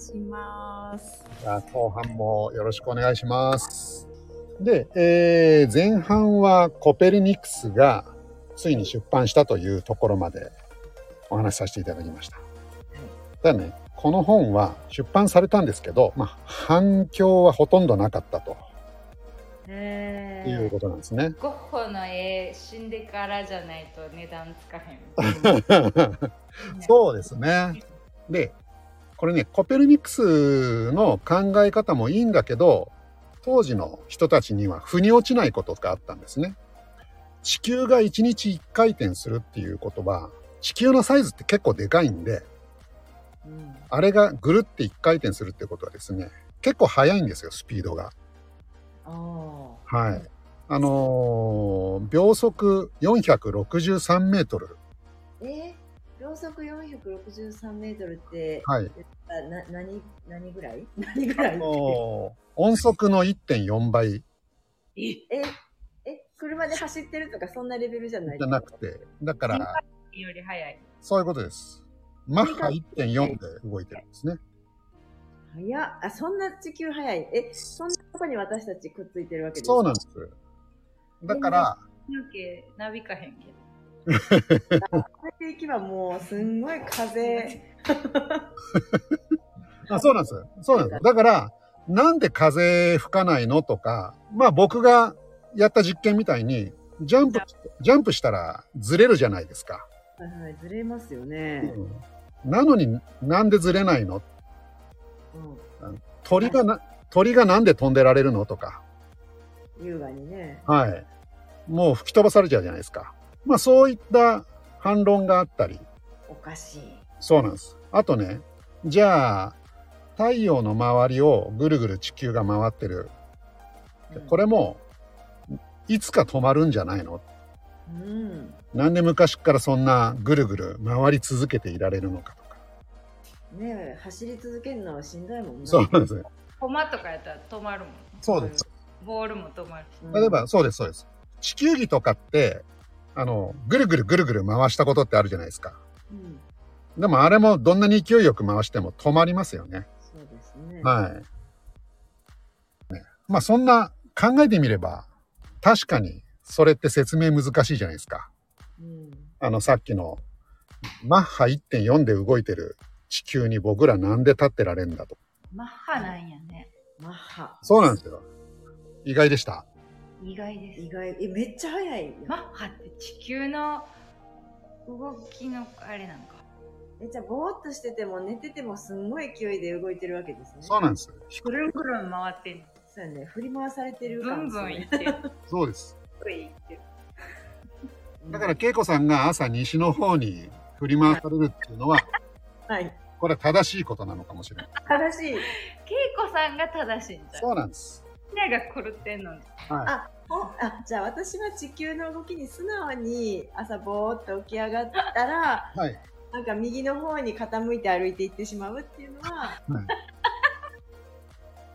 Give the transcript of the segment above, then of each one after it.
いします。じゃあ後半もよろしくお願いします。で、えー前半はコペルニクスがついに出版したというところまでお話しさせていただきました。ただね、この本は出版されたんですけど、まあ、反響はほとんどなかったとへいうことなんですね。ゴッホの絵死んでからじゃないと値段つかへん。そうですね。で、これね、コペルニクスの考え方もいいんだけど、当時の人たちには腑に落ちないことがあったんですね。地球が1日1回転するっていうことは、地球のサイズって結構でかいんで、うんあれがぐるって1回転するってことはですね、結構速いんですよ、スピードが。あはい。あのー秒速463メートル。ー？え秒速463メートルって、はい。何何ぐらい？何ぐらいもう音速の1.4倍ええ車で走ってるとかそんなレベルじゃない？じゃなくて、だから、より早い。そういうことです。マッハ1.4で動いてるんですね。早っあそんな地球早いえそんなとこに私たちくっついてるわけですか？そうなんです。だから、抜け、なびかへんけど。これでいけばもうすんごい風 あそうなんです。そうなんです。だから、なんで風吹かないのとか、まあ僕がやった実験みたいに、ジャンプ、ジャンプしたらずれるじゃないですか。はいはいずれますよね、うんなのになんでずれないの？うん、鳥がな、鳥がなんで飛んでられるのとか、優雅にねはい。もう吹き飛ばされちゃうじゃないですか。まあそういった反論があったり、おかしいそうなんです。あとね、じゃあ、太陽の周りをぐるぐる地球が回ってる。でこれも、いつか止まるんじゃないの？うんなんで昔からそんなぐるぐる回り続けていられるのかとか。ねえ走り続けるのはしんどいもんねそうなんですね。コマとかやったら止まるもん。そうです。ボールも止まるし。うん例えば、そうです、そうです。地球儀とかって、あの、ぐるぐるぐるぐる回したことってあるじゃないですか。うんでもあれもどんなに勢いよく回しても止まりますよね。そうですねはい。ねまあそんな考えてみれば、確かにそれって説明難しいじゃないですか。うんあのさっきのマッハ1.4で動いてる地球に僕らなんで立ってられんだと。マッハなんやね。マッハそうなんですよ。意外でした。意外です。意外えめっちゃ速いよマッハって地球の動きのあれなんか。えじゃあぼーっとしてても寝ててもすんごい勢いで動いてるわけですねそうなんです。ぐるんぐるん回ってんそうやね振り回されてるブンブン感そういってる。そうです。だから恵子さんが朝西の方に振り回されるっていうのは、はいこれは正しいことなのかもしれない。正しい恵子さんが正しいんだ。そうなんです。みんなが狂ってんのに。はあおあじゃあ私は地球の動きに素直に朝ぼーっと起き上がったらい。はい。なんか右の方に傾いて歩いていってしまうっていうのははい、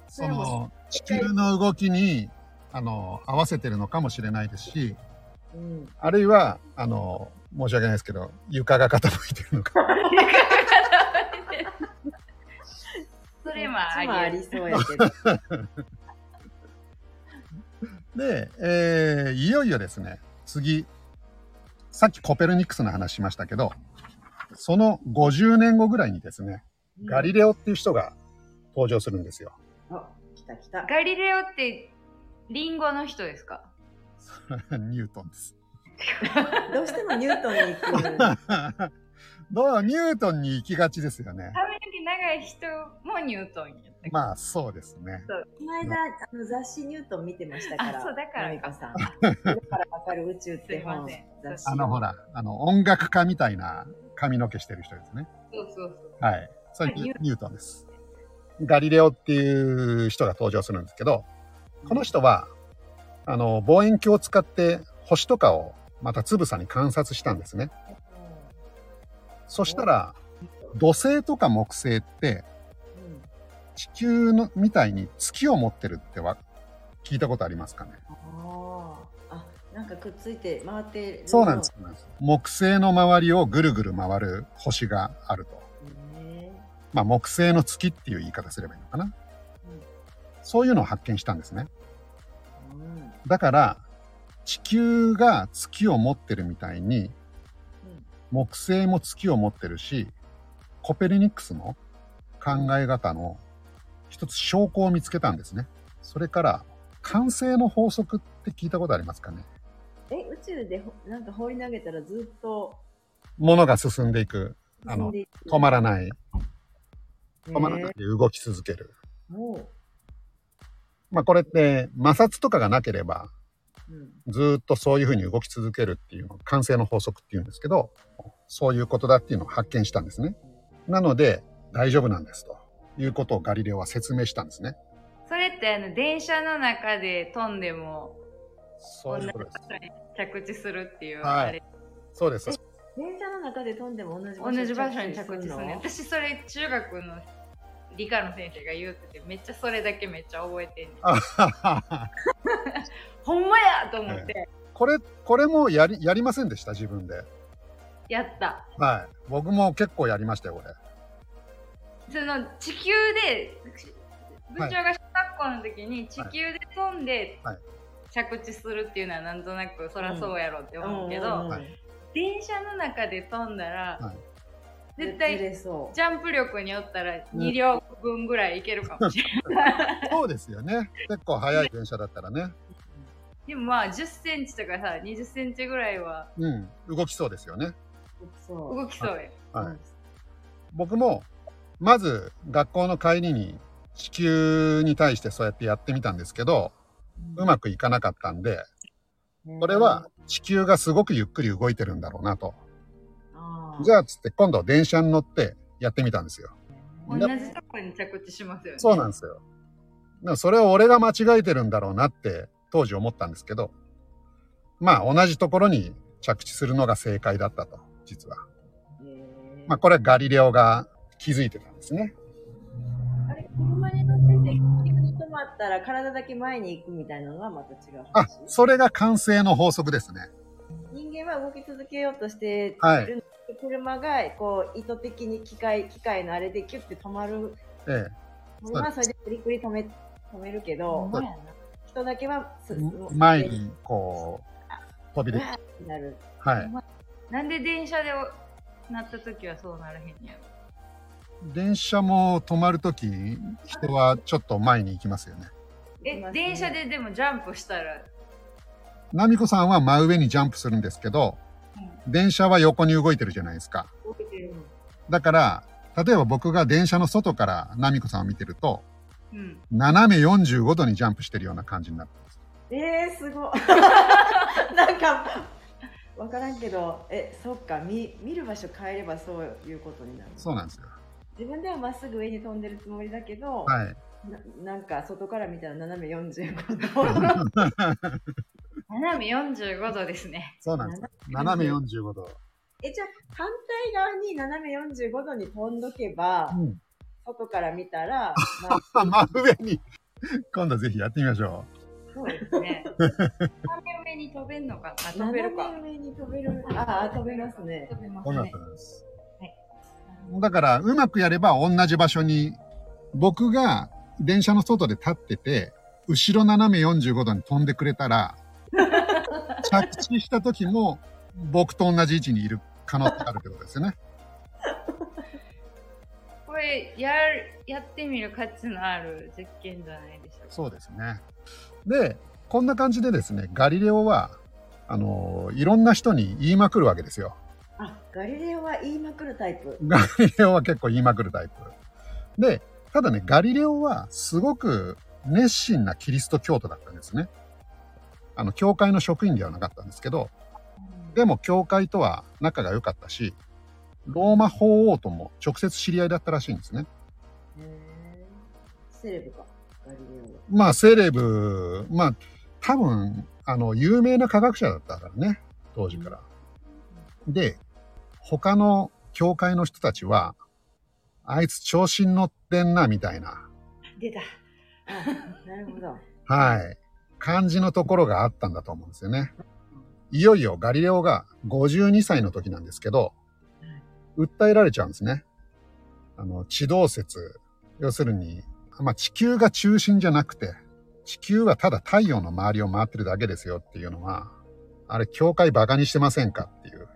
その地球の動きにあの合わせてるのかもしれないですしうんあるいはあの申し訳ないですけど床が傾いてるのか それもありそうやけど で、えーいよいよですね次さっきコペルニクスの話しましたけどその50年後ぐらいにですねガリレオっていう人が登場するんですよ。あ来た来たガリレオってリンゴの人ですか？ニュートンです。どうしてもニュートンに行く どうニュートンに行きがちですよね。髪の毛長い人もニュートンやったまあそうですね。この間あの雑誌ニュートン見てましたからあそうだからのりこさん だからわかる宇宙って本雑誌あのほら、あの音楽家みたいな髪の毛してる人ですね。そうそうそう。はい。それニニュュニュートンです。ガリレオっていう人が登場するんですけど、この人は、あの、望遠鏡を使って星とかをまたつぶさに観察したんですね。そしたら、土星とか木星ってうん地球のみたいに月を持ってるっては聞いたことありますかね？あなんかくっついて回ってるそうなんです。木星の周りをぐるぐる回る星があると。ねまあ、木星の月っていう言い方すればいいのかな。そういうのを発見したんですね。うんだから、地球が月を持ってるみたいに、木星も月を持ってるし、コペルニクスの考え方の一つ証拠を見つけたんですね。それから、慣性の法則って聞いたことありますかね？え、宇宙でほなんか放り投げたらずっと物が進んでいく。あの止まらない。止まらへないで動き続ける。ーもうまあこれって摩擦とかがなければうんずーっとそういうふうに動き続けるっていうのを慣性の法則っていうんですけど、そういうことだっていうのを発見したんですね。なので大丈夫なんですということをガリレオは説明したんですね。それってあの電車の中で飛んでもそういうことです。同じ場所に着地するっていう、はいあれそうです。電車の中で飛んでも同じ場所同じ場所に着地すのるね私それ中学の理科の先生が言うててめっちゃそれだけめっちゃ覚えてんねんあははは ほんまやと思って。これ、これもやり、やりませんでした？自分で。やった。はい。僕も結構やりましたよ、これ。その地球で部長が小学校の時に地球で飛んではい。着地するっていうのはなんとなくそらそうやろって思うけど、うんうんうんはい電車の中で飛んだら、はい絶ず対れそうジャンプ力によったらうん2両分ぐらいいけるかもしれない。そうですよね。結構速い電車だったらね。でもまあ10センチとかさ20センチぐらいはうん。動きそうですよね。そう動きそうよ。はい。僕も、まず学校の帰りに地球に対してそうやってやってみたんですけど、うまくいかなかったんで、これは地球がすごくゆっくり動いてるんだろうなと。じゃゃあ、つって今度電車に乗ってやってみたんですよ。同じとこに着地しますよね。そうなんですよ。でもそれを俺が間違えてるんだろうなって当時思ったんですけど、まあ同じところに着地するのが正解だったと、実は。まあこれはガリレオが気づいてたんですね。あれ車に乗ってて急に止まったら体だけ前に行くみたいなのはまた違うあ話、それが慣性の法則ですね。人間は動き続けようとしてる、はい車がこう意図的に機械機械のあれでキュッて止まる。えのはそれでプリプリ止め止めるけど人だけは前にこう飛び出て、なる。はい。なんで電車でなった時はそうならへんやろ？電車も止まるとき、人はちょっと前に行きますよね。え、電車ででもジャンプしたら、ナミコさんは真上にジャンプするんですけど、電車は横に動いてるじゃないですか。だから、例えば僕が電車の外からナミコさんを見てると、うん。斜め45度にジャンプしてるような感じになるんです。えー、すごい なんか分からんけどえそっか見見る場所変えればそういうことになるそうなんですよ。自分ではまっすぐ上に飛んでるつもりだけど、はい。ななんか外から見たら斜め45度 斜め45度ですね。そうなんですよ。斜め45度。えじゃあ反対側に斜め45度に飛んどけば、うん。外から見たら、まあ、真上に。今度ぜひやってみましょそうですね。斜め上に飛べんのか？な飛べ斜るか。め上に飛べるああ飛べますね飛べますね。す。はいだから、うまくやれば同じ場所に、僕が電車の外で立ってて、後ろ斜め45度に飛んでくれたら、着地した時も僕と同じ位置にいる可能性があるってことですよね。これ、やる、やってみる価値のある実験じゃないでしょうか。そうですね。で、こんな感じでですね、ガリレオは、あの、いろんな人に言いまくるわけですよ。あガリレオは言いまくるタイプガリレオは結構言いまくるタイプ。で、ただね、ガリレオはすごく熱心なキリスト教徒だったんですね。あの、教会の職員ではなかったんですけど、でも教会とは仲が良かったし、ローマ法王とも直接知り合いだったらしいんですね。セレブか。まあ、セレブ、まあ、多分、あの、有名な科学者だったからね、当時から。で、他の教会の人たちは、あいつ調子に乗ってんな、みたいな、出た。あなるほど。はい、感じのところがあったんだと思うんですよね。いよいよガリレオが52歳の時なんですけど、訴えられちゃうんですね。あの、地動説。要するに、まあ、地球が中心じゃなくて、地球はただ太陽の周りを回ってるだけですよっていうのは、あれ、教会バカにしてませんかっていう。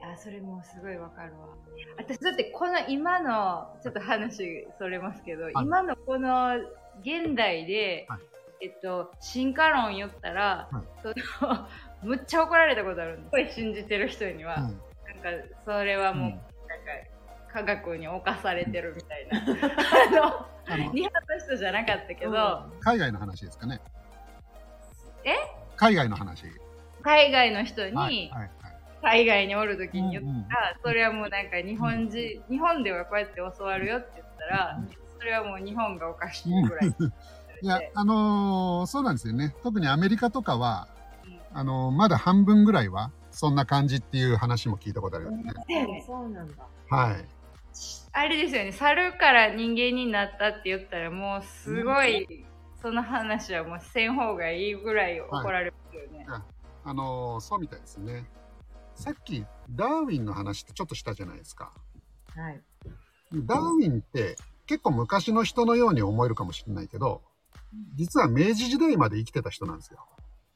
あそれもすごいわかるわ私だってこの今のちょっと話それますけど、い今のこの現代で、はいえっと進化論言ったら、はい。その むっちゃ怒られたことあるんです。ごい信じてる人には、うん。なんかそれはもう、うん。なんか科学に侵されてるみたいな。あ あのの日本の人じゃなかったけど、海外の話ですかね。え？海外の話。海外の人に、はい、はい、はい。海外におる時に言ったら、それはもうなんか日本人、日本ではこうやって教わるよって言ったら、うんそれはもう日本がおかしいぐらい。いや、あのーそうなんですよね。特にアメリカとかは、うんあのーまだ半分ぐらいは、そんな感じっていう話も聞いたことあるよね。うんそうなんだ。はい。あれですよね、猿から人間になったって言ったらもうすごい、その話はもうせん方がいいぐらい怒られますよね。あのーそうみたいですね。さっき、ダーウィンの話ってちょっとしたじゃないですか。はい。ダーウィンって結構昔の人のように思えるかもしれないけど、実は明治時代まで生きてた人なんですよ。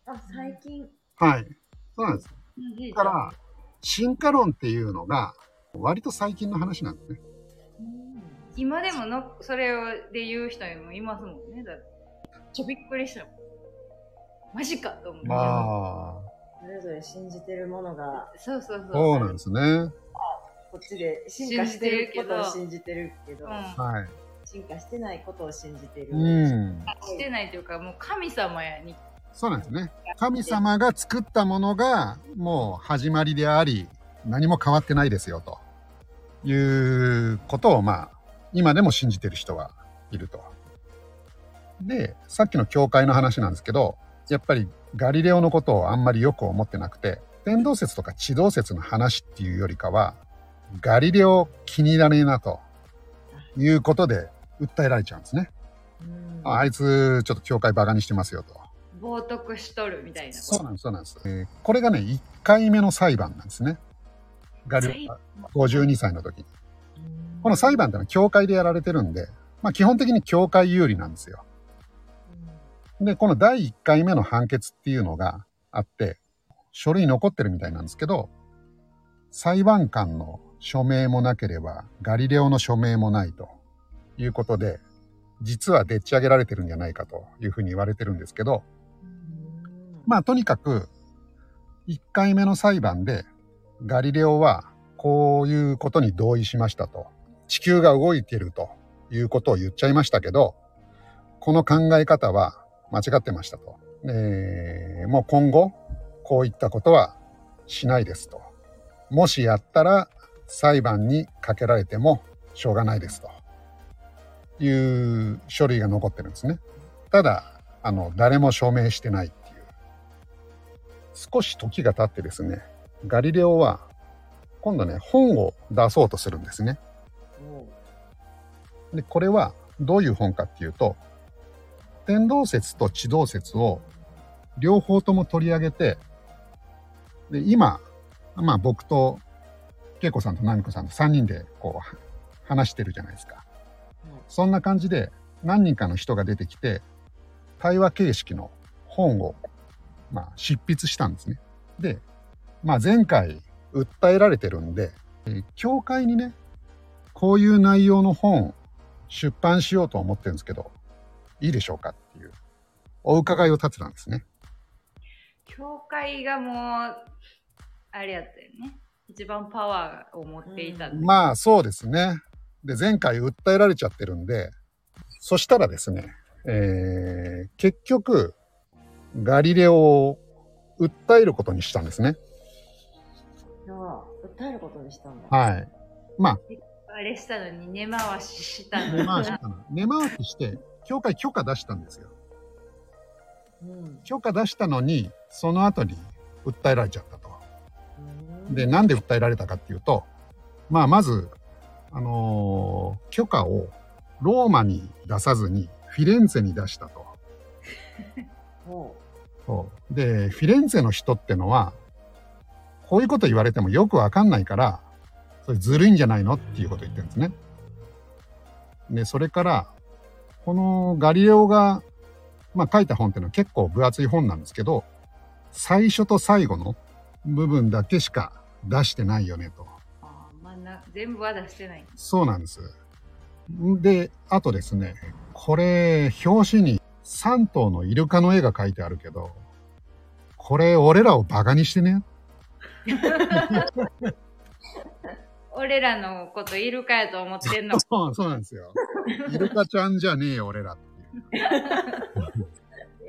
あ、最近。はい。そうなんです。うんだから、進化論っていうのが、割と最近の話なんですね。今でものそれをで言う人もいますもんね。だってちょびっくりしたもん。マジかと思って。あそれぞれ信じてるものが、そうそうそう。あ、そうなんですね。こっちで進化してることを信信じてるけど、うんはい。進化してないことを信じてる。うん。してないというか、もう神様やに。そうなんですね。神様が作ったものがもう始まりであり、何も変わってないですよということをまあ、今でも信じてる人はいると。で、さっきの教会の話なんですけど、やっぱりガリレオのことをあんまりよく思ってなくて、天動説とか地動説の話っていうよりかは、ガリレオ気に入らねえなということで訴えられちゃうんですね。うんあいつちょっと教会バカにしてますよと。冒涜しとるみたいな。そうなんです、そうなんです。えーこれがね、1回目の裁判なんですね。ガリレオが52歳の時に。この裁判ってのは教会でやられてるんで、まあ基本的に教会有利なんですよ。で、この第1回目の判決っていうのがあって、書類残ってるみたいなんですけど、裁判官の署名もなければ、ガリレオの署名もないということで、実はでっち上げられてるんじゃないかというふうに言われてるんですけど、まあとにかく、1回目の裁判で、ガリレオはこういうことに同意しましたと。地球が動いてるということを言っちゃいましたけど、この考え方は間違ってましたと。えーもう今後、こういったことはしないですと。もしやったら裁判にかけられてもしょうがないですと。いう書類が残ってるんですね。ただ、あの、誰も証明してないっていう。少し時が経ってですね、ガリレオは今度ね、本を出そうとするんですね。で、これはどういう本かっていうと、天動説と地動説を両方とも取り上げて、で、今、まあ僕と恵子さんと奈美子さんと3人でこう話してるじゃないですか。そんな感じで何人かの人が出てきて、対話形式の本を、まあ、執筆したんですね。で、まあ前回訴えられてるんで、えー教会にね、こういう内容の本出版しようと思ってるんですけど、いいでしょうかっていうお伺いを立てたんですね。教会がもう、あれやったよね。一番パワーを持っていたって。まあそうですね。で、前回訴えられちゃってるんで、そしたらですね、えー結局、ガリレオを訴えることにしたんですね。ああ、訴えることにしたんだ。はい。まあれしたのに根回ししたあ、のに根回しかな。根回しして、教会許可出したんですよ。うん許可出したのに、その後に訴えられちゃったと。うんで、なんで訴えられたかっていうと、まあ、まず、あのー許可をローマに出さずにフィレンツェに出したと。ほそうで、フィレンツェの人ってのは、こういうこと言われてもよくわかんないから、それずるいんじゃないのっていうことを言ってるんですね。で、それから、このガリレオが、まあ書いた本っていうのは結構分厚い本なんですけど、最初と最後の部分だけしか出してないよねと。全部は出してない。そうなんです。で、あとですね、これ、表紙に3頭のイルカの絵が描いてあるけど、これ、俺らをバカにしてね。俺らのことイルカやと思ってんの？そう、そうなんですよ。イルカちゃんじゃねえよ、俺らっていう。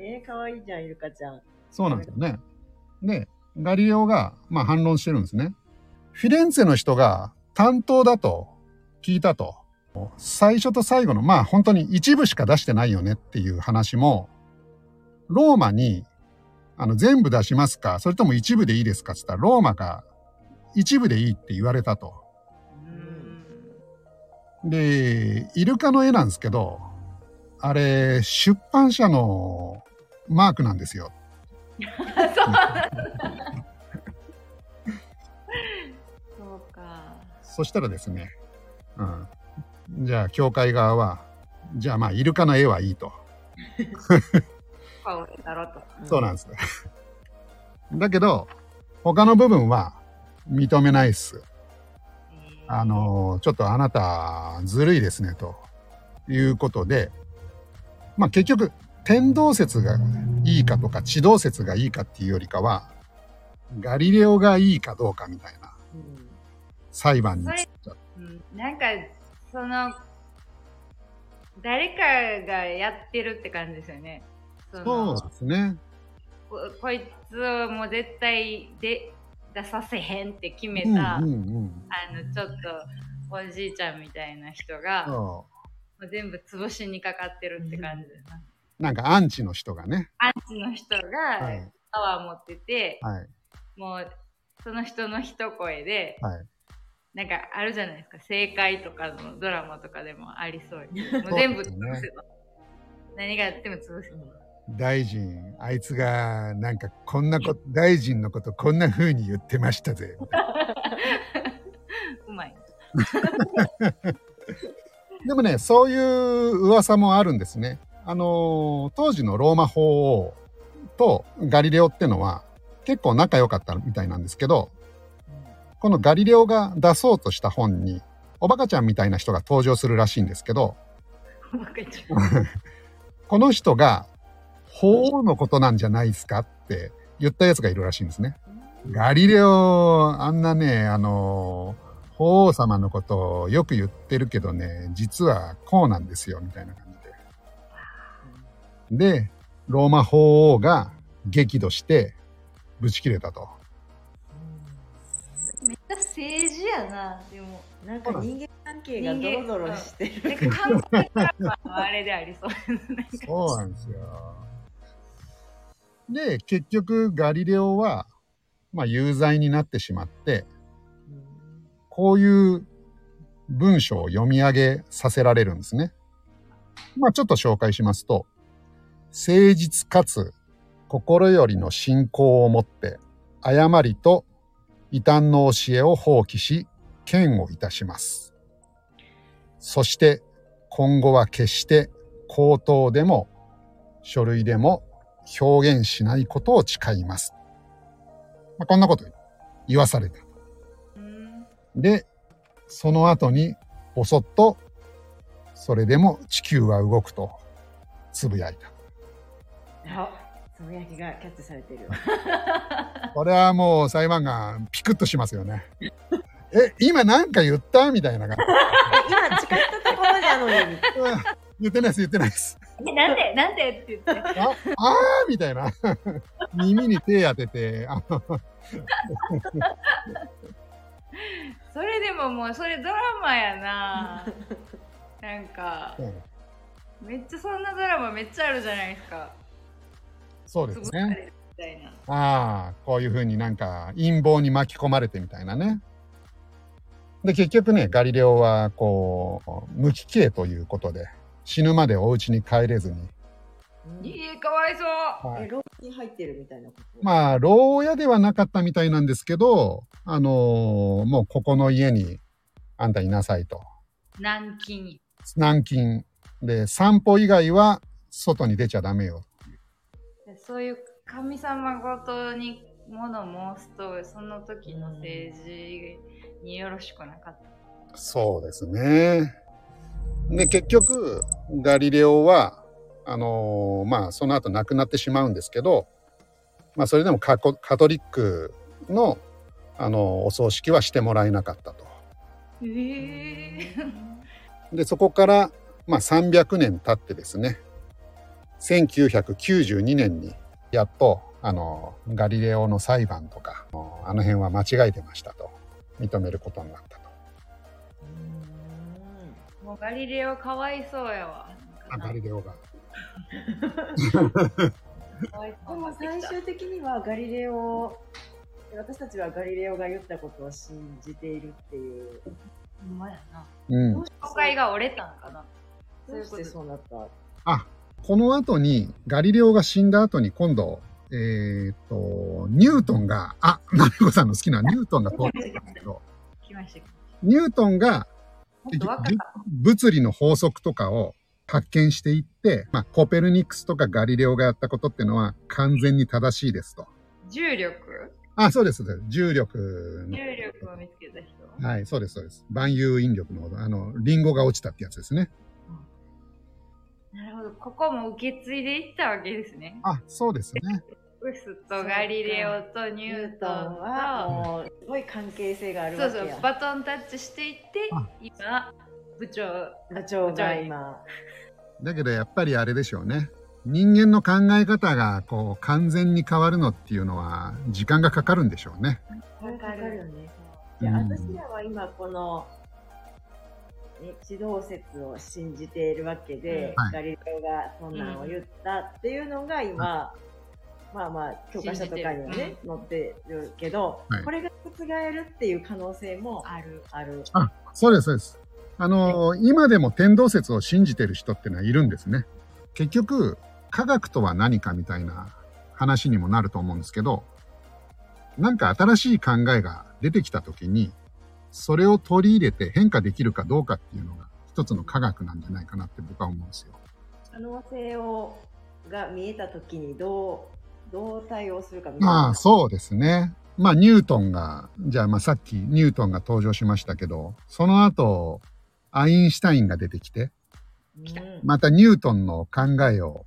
えー、かわいいじゃん、イルカちゃん。そうなんですよね。で、ガリレオが、まあ反論してるんですね。フィレンツェの人が担当だと聞いたと。最初と最後の、まあ本当に一部しか出してないよねっていう話も、ローマに、あの、全部出しますか？それとも一部でいいですかって言ったら、ローマが一部でいいって言われたと。で、イルカの絵なんですけど、あれ、出版社のマークなんですよ。そうそしたらですね、うん。じゃあ、教会側は、じゃあまあ、イルカの絵はいいと。顔だろと。そうなんです。だけど、他の部分は認めないっす。えーあの、ちょっとあなた、ずるいですね、ということで、まあ結局、天動説がいいかとか、地動説がいいかっていうよりかは、ガリレオがいいかどうかみたいなうん裁判になんか、その、誰かがやってるって感じですよね。そのそうですね。ここいつをもう絶対で出させへんって決めうんた、うんうん。あのちょっとおじいちゃんみたいな人が、もそう全部潰しにかかってるって感じです、なんかアンチの人がね。アンチの人がはい。パワー持ってて、はい。もうその人の一声で、はい。なんかあるじゃないですか。正解とかのドラマとかでもありそう。もう全部潰せと、何がやっても潰せと大臣、あいつが、なんかこんなこと、大臣のことこんな風に言ってましたぜ。うまい。でもね、そういう噂もあるんですね。あのー当時のローマ法王とガリレオってのは結構仲良かったみたいなんですけど、このガリレオが出そうとした本に、おバカちゃんみたいな人が登場するらしいんですけど、この人が法王のことなんじゃないですかって言ったやつがいるらしいんですね。ガリレオ、あんなね、あの、法王様のことをよく言ってるけどね、実はこうなんですよ、みたいな感じで。で、ローマ法王が激怒して、ぶち切れたと。なでもなんか人間関係がドロドロしてる。なんか関係あれでありそうですなんかそうなんですよ。で、結局ガリレオは、まあ有罪になってしまって、こういう文章を読み上げさせられるんですね。まあちょっと紹介しますと、誠実かつ心よりの信仰を持って、誤りと異端の教えを放棄し、剣をいたします。そして今後は決して口頭でも書類でも表現しないことを誓います。まあ、こんなこと言わされた。うんで、その後に、ぼそっと、それでも地球は動くと、つぶやいた。あ、つぶやきがキャッチされてる。これはもう裁判官、ピクッとしますよね。え、今なんか言ったみたいな感じ。今誓ったところなのに。うん言ってないです、言ってないです。えなんでなんでって言ってあ、あーみたいな。耳に手当てて、あのそれでももうそれドラマやななんかめっちゃそんなドラマめっちゃあるじゃないですかそうですね。ああ、こういうふうになんか陰謀に巻き込まれてみたいなね。で、結局ね、ガリレオは、こう、無期刑ということで、死ぬまでお家に帰れずに。いいかわいそうはいえ、ローに入ってるみたいなこと？まあ、牢屋ではなかったみたいなんですけど、あのーもうここの家にあんたいなさいと。軟禁軟禁。で、散歩以外は外に出ちゃダメよ。でそういう神様ごとにもの申すと、その時の政治によろしくなかった。そうですね。で、結局、ガリレオは、あのーまあ、その後亡くなってしまうんですけど、まあ、それでもカコカトリックの、あのーお葬式はしてもらえなかったと。ええ で、そこから、まあ、300年経ってですね、1992年に、やっと、あのーガリレオの裁判とか、あの辺は間違えてましたと、認めることになったと。もうガリレオかわいそうやわ。あガリレオが。でも最終的にはガリレオ私たちはガリレオが言ったことを信じているっていうほんまやな。うんどう。して教会が折れたんかな。そうどしていううことそうなった？あ、この後に、ガリレオが死んだ後に今度、えーっと、ニュートンが、あ、マリコさんの好きなニュートンが登場したんですけど。ニュートンが。物理の法則とかを発見していって、まあ、コペルニクスとかガリレオがやったことっていうのは完全に正しいですと。重力？あ、そうです。そうです重力の。重力を見つけた人？はい、そうです、そうです。万有引力のあの、リンゴが落ちたってやつですね。なるほど。ここも受け継いでいったわけですね。あ、そうですね。ウスとガリレオとニュートンはと、もうすごい関係性があるそうそうわけや、バトンタッチしていってあ、今、部長、部長が今だけどやっぱりあれでしょうね。人間の考え方がこう完全に変わるのっていうのは時間がかかるんでしょうね。わかるよねいや、うん私らは今この、ね、地動説を信じているわけで、はいガリレオがそんなんを言ったっていうのが今、まあまあ教科書とかにはね、載ってるけど、はいこれが覆るっていう可能性もある。ある。そうです、そうです。あのー今でも天動説を信じてる人ってのはいるんですね。結局、科学とは何かみたいな話にもなると思うんですけど、なんか新しい考えが出てきた時に、それを取り入れて変化できるかどうかっていうのが一つの科学なんじゃないかなって僕は思うんですよ。可能性をが見えたときにどう、どう対応するかみたいな。まあそうですね。まあニュートンが、じゃあまあさっきニュートンが登場しましたけど、その後、アインシュタインが出てきて、うんまたニュートンの考えを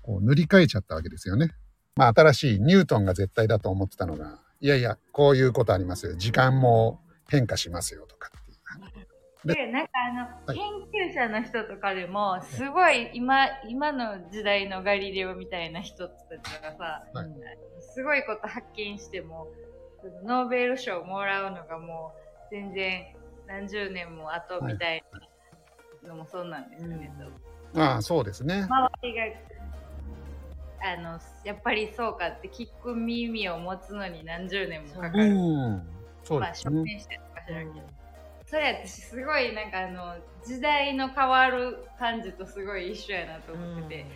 こう塗り替えちゃったわけですよね。まあ新しいニュートンが絶対だと思ってたのが、いやいや、こういうことありますよ。時間も変化しますよとかっていう。でで、なんかあの、はい研究者の人とかでも、すごい今、今の時代のガリレオみたいな人たちがさ、はいすごいこと発見しても、ノーベル賞もらうのがもう全然何十年も後みたいなのもそうなんですよね。ああ、そうですね。周りがあのやっぱりそうかって聞く耳を持つのに何十年もかかうる。ん。そうまあ証ですね。明してるのか知らんけど。それ私すごいなんかあの時代の変わる感じとすごい一緒やなと思ってて、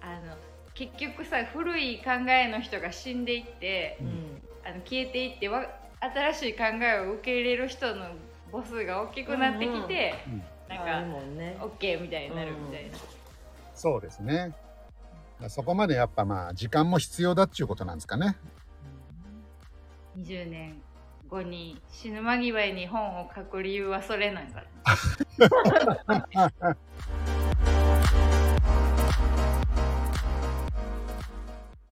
あの結局さ古い考えの人が死んでいってうんあの消えていってわ新しい考えを受け入れる人の母数が大きくなってきて、うんなんあるかね。OK みたいになるみたいな。そうですね。そこまでやっぱまあ時間も必要だっていうことなんですかね。20年後に死ぬ間際に本を書く理由はそれなんだ